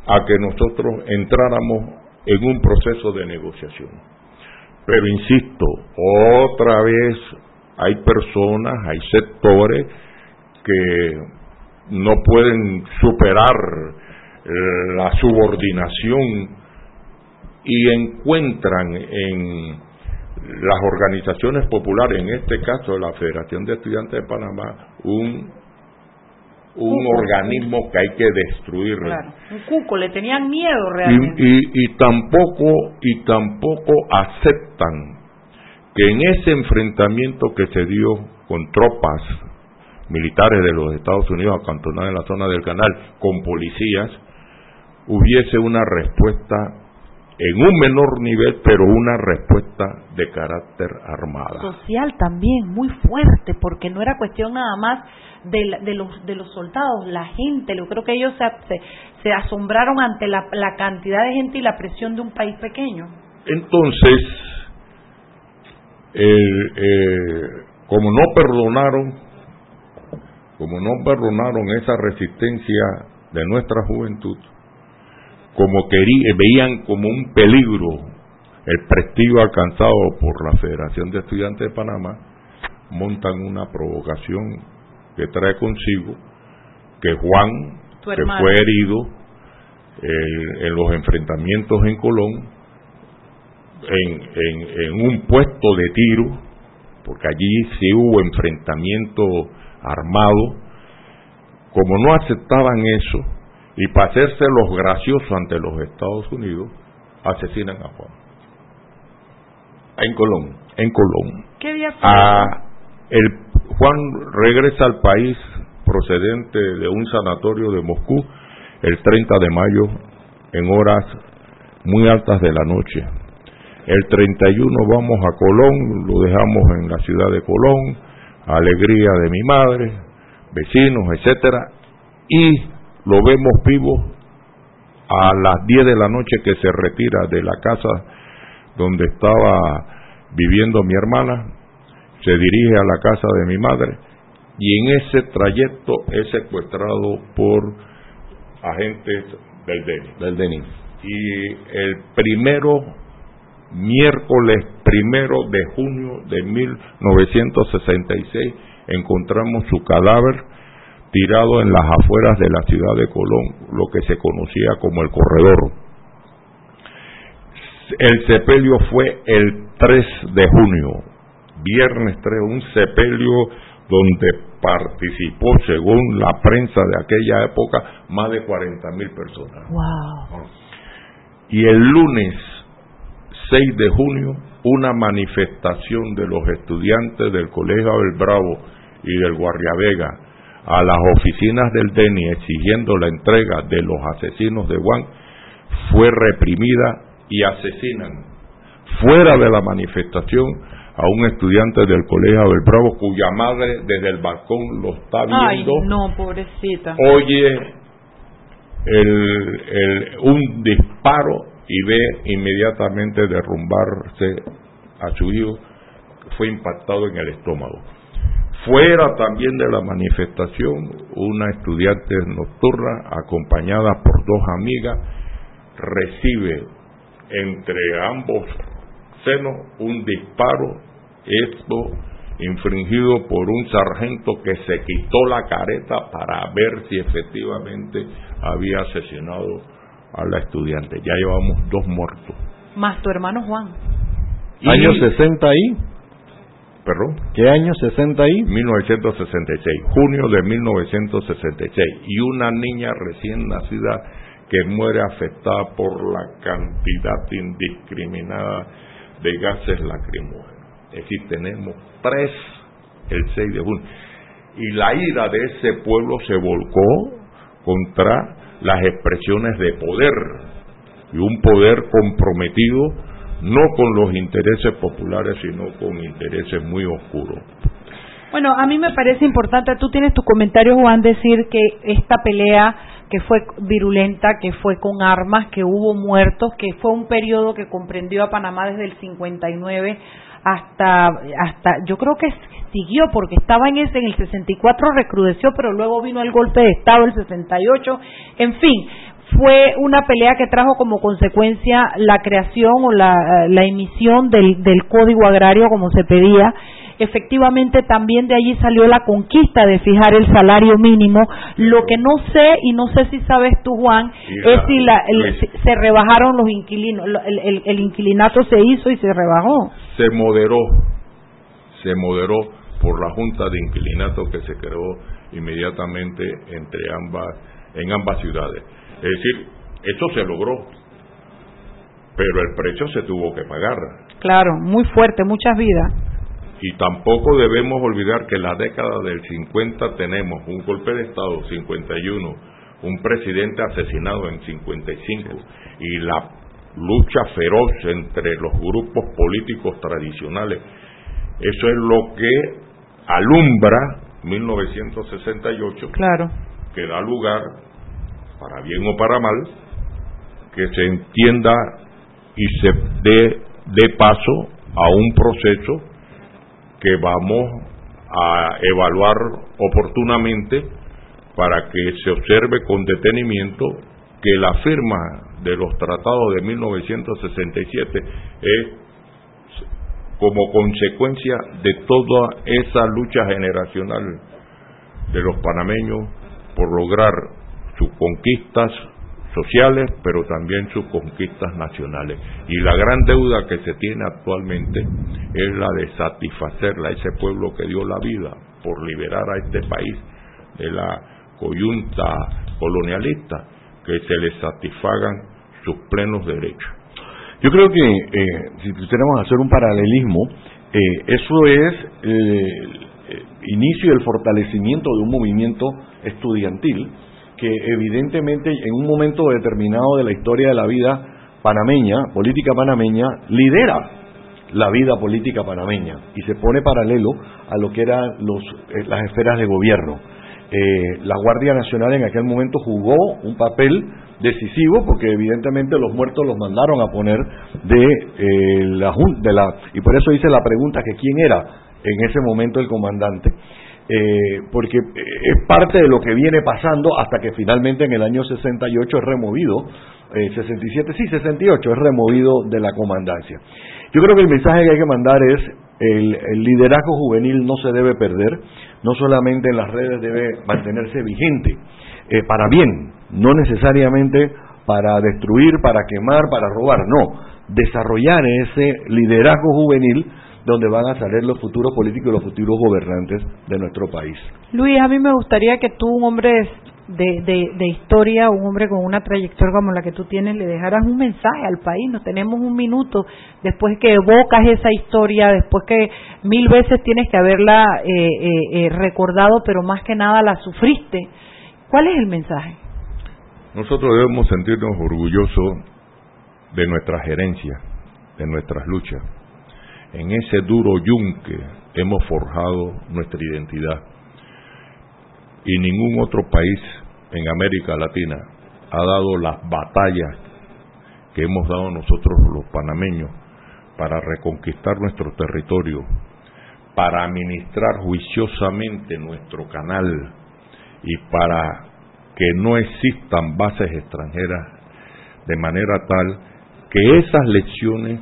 a que nosotros entráramos en un proceso de negociación. Pero insisto, otra vez hay personas, hay sectores que no pueden superar eh, la subordinación y encuentran en las organizaciones populares, en este caso la Federación de Estudiantes de Panamá, un un organismo que hay que destruir. un cuco, le tenían miedo realmente. Y, y, tampoco y tampoco aceptan que en ese enfrentamiento que se dio con tropas militares de los Estados Unidos acantonadas en la zona del canal con policías hubiese una respuesta en un menor nivel, pero una respuesta de carácter armada. Social también, muy fuerte, porque no era cuestión nada más de, de los, de los soldados, la gente, yo creo que ellos se, se, asombraron ante la, la cantidad de gente y la presión de un país pequeño. Entonces, eh, como no perdonaron, como no perdonaron esa resistencia de nuestra juventud, como querían, veían como un peligro el prestigio alcanzado por la Federación de Estudiantes de Panamá, montan una provocación que trae consigo que Juan, que fue herido eh, en los enfrentamientos en Colón, en, en, un puesto de tiro, porque allí sí hubo enfrentamiento armado, como no aceptaban eso, y para hacerse los graciosos ante los Estados Unidos, asesinan a Juan. En Colón, en Colón. ¿Qué día fue? A el, Juan regresa al país procedente de un sanatorio de Moscú el 30 de mayo en horas muy altas de la noche. El 31 vamos a Colón, lo dejamos en la ciudad de Colón, alegría de mi madre, vecinos, etcétera, y lo vemos vivo a las 10 de la noche que se retira de la casa donde estaba viviendo mi hermana, se dirige a la casa de mi madre y en ese trayecto es secuestrado por agentes del DENI. Del DENI. Y el primero, miércoles primero de junio de 1966, encontramos su cadáver tirado en las afueras de la ciudad de Colón, lo que se conocía como el corredor. El sepelio fue el 3 de junio, viernes 3, un sepelio donde participó, según la prensa de aquella época, más de 40 mil personas. Wow. Y el lunes 6 de junio, una manifestación de los estudiantes del Colegio del Bravo y del Guarriavega a las oficinas del DENI exigiendo la entrega de los asesinos de Juan fue reprimida y asesinan fuera de la manifestación a un estudiante del colegio del Bravo cuya madre desde el balcón lo está viendo. Ay, no, pobrecita. Oye el, un disparo y ve inmediatamente derrumbarse a su hijo, fue impactado en el estómago. Fuera también de la manifestación, una estudiante nocturna, acompañada por dos amigas, recibe entre ambos senos un disparo, esto infringido por un sargento que se quitó la careta para ver si efectivamente había asesinado a la estudiante. Ya llevamos dos muertos. Más tu hermano Juan. ¿Año 60 ahí? ¿Perdón? ¿Qué año 60 ahí? 1966, junio de 1966. Y una niña recién nacida que muere afectada por la cantidad indiscriminada de gases lacrimógenos. Es decir, tenemos tres el 6 de junio. Y la ira de ese pueblo se volcó contra las expresiones de poder y un poder comprometido no con los intereses populares, sino con intereses muy oscuros. Bueno, a mí me parece importante, tú tienes tu comentario, Juan, decir que esta pelea que fue virulenta, que fue con armas, que hubo muertos, que fue un periodo que comprendió a Panamá desde el 59 hasta hasta yo creo que siguió porque estaba en ese en el 64 recrudeció pero luego vino el golpe de estado el 68 en fin fue una pelea que trajo como consecuencia la creación o la, la emisión del, del código agrario como se pedía efectivamente también de allí salió la conquista de fijar el salario mínimo. Lo que no sé, y no sé si sabes tú, Juan, es si la, se rebajaron los inquilinos, el, el, inquilinato se hizo y se rebajó. Se moderó, se moderó por la Junta de Inquilinato que se creó inmediatamente entre ambas, en ambas ciudades. Es decir, esto se logró, pero el precio se tuvo que pagar. Claro, muy fuerte, muchas vidas. Y tampoco debemos olvidar que en la década del 50 tenemos un golpe de Estado, 51, un presidente asesinado en 55 y la lucha feroz entre los grupos políticos tradicionales. Eso es lo que alumbra 1968, claro. que da lugar, para bien o para mal, que se entienda y se dé de paso a un proceso que vamos a evaluar oportunamente para que se observe con detenimiento que la firma de los tratados de 1967 es como consecuencia de toda esa lucha generacional de los panameños por lograr sus conquistas sociales, pero también sus conquistas nacionales. Y la gran deuda que se tiene actualmente es la de satisfacerla a ese pueblo que dio la vida por liberar a este país de la coyunta colonialista, que se le satisfagan sus plenos derechos. Yo creo que eh, si quisiéramos hacer un paralelismo, eh, eso es el inicio y el fortalecimiento de un movimiento estudiantil que evidentemente en un momento determinado de la historia de la vida panameña, política panameña, lidera la vida política panameña y se pone paralelo a lo que eran los, eh, las esferas de gobierno. Eh, la Guardia Nacional en aquel momento jugó un papel decisivo porque evidentemente los muertos los mandaron a poner de, eh, la, de la y por eso hice la pregunta que quién era en ese momento el comandante eh, porque es parte de lo que viene pasando hasta que finalmente en el año 68 es removido, eh, 67, sí, 68 es removido de la comandancia. Yo creo que el mensaje que hay que mandar es el, el liderazgo juvenil no se debe perder, no solamente en las redes debe mantenerse vigente, eh, para bien, no necesariamente para destruir, para quemar, para robar, no, desarrollar ese liderazgo juvenil donde van a salir los futuros políticos y los futuros gobernantes de nuestro país. Luis, a mí me gustaría que tú, un hombre de, de, historia, un hombre con una trayectoria como la que tú tienes, le dejaras un mensaje al país. Nos tenemos un minuto después que evocas esa historia, después que mil veces tienes que haberla eh, eh, eh, recordado, pero más que nada la sufriste. ¿Cuál es el mensaje? Nosotros debemos sentirnos orgullosos de nuestra gerencia, de nuestras luchas en ese duro yunque hemos forjado nuestra identidad. Y ningún otro país en América Latina ha dado las batallas que hemos dado nosotros los panameños para reconquistar nuestro territorio, para administrar juiciosamente nuestro canal y para que no existan bases extranjeras de manera tal que esas lecciones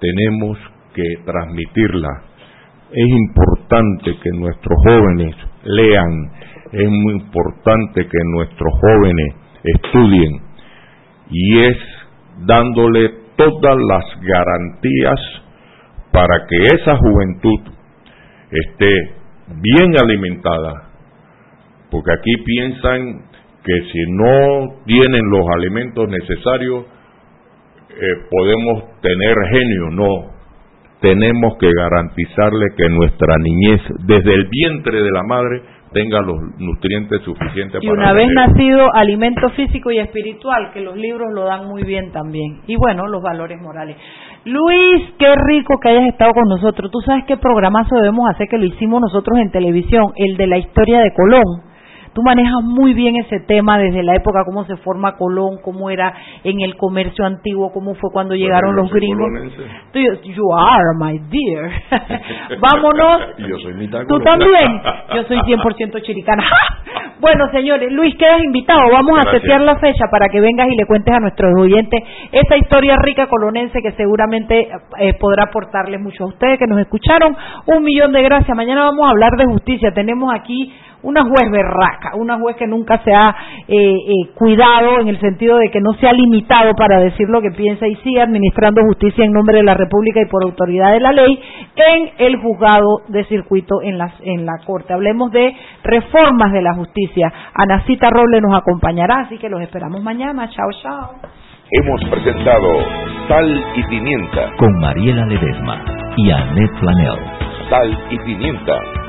tenemos que transmitirlas. Es importante que nuestros jóvenes lean, es muy importante que nuestros jóvenes estudien y es dándole todas las garantías para que esa juventud esté bien alimentada, porque aquí piensan que si no tienen los alimentos necesarios, eh, podemos tener genio, no. Tenemos que garantizarle que nuestra niñez, desde el vientre de la madre, tenga los nutrientes suficientes y una vez nacido alimento físico y espiritual que los libros lo dan muy bien también. Y bueno los valores morales. Luis qué rico que hayas estado con nosotros. Tú sabes qué programazo debemos hacer que lo hicimos nosotros en televisión el de la historia de Colón Tú manejas muy bien ese tema desde la época, cómo se forma Colón, cómo era en el comercio antiguo, cómo fue cuando llegaron los gringos. Tú, you are, my dear. [laughs] Vámonos. Yo soy Tú también. Yo soy [laughs] 100% chiricana. [laughs] bueno, señores, Luis, quedas invitado. Vamos a setear la fecha para que vengas y le cuentes a nuestros oyentes esa historia rica colonense que seguramente eh, podrá aportarle mucho a ustedes que nos escucharon. Un millón de gracias. Mañana vamos a hablar de justicia. Tenemos aquí una juez berraca, una juez que nunca se ha eh, eh, cuidado en el sentido de que no se ha limitado para decir lo que piensa y sigue administrando justicia en nombre de la República y por autoridad de la ley en el juzgado de circuito en la, en la Corte. Hablemos de reformas de la justicia. Anacita Roble nos acompañará, así que los esperamos mañana. Chao, chao. Hemos presentado Sal y Pimienta con Mariela Ledesma y Annette Flanell. Sal y Pimienta